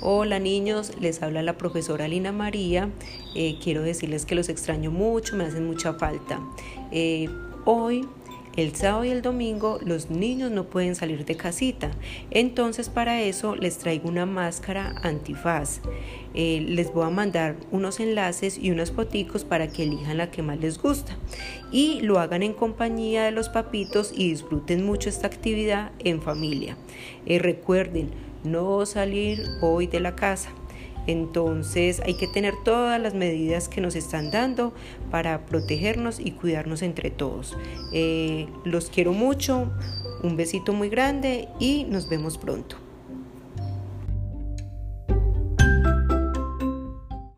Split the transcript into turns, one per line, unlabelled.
Hola niños, les habla la profesora Lina María. Eh, quiero decirles que los extraño mucho, me hacen mucha falta. Eh, hoy, el sábado y el domingo, los niños no pueden salir de casita. Entonces para eso les traigo una máscara antifaz. Eh, les voy a mandar unos enlaces y unos foticos para que elijan la que más les gusta. Y lo hagan en compañía de los papitos y disfruten mucho esta actividad en familia. recuerden, no salir hoy de la casa. Entonces hay que tener todas las medidas que nos están dando para protegernos y cuidarnos entre todos. Eh, los quiero mucho, un besito muy grande y nos vemos pronto.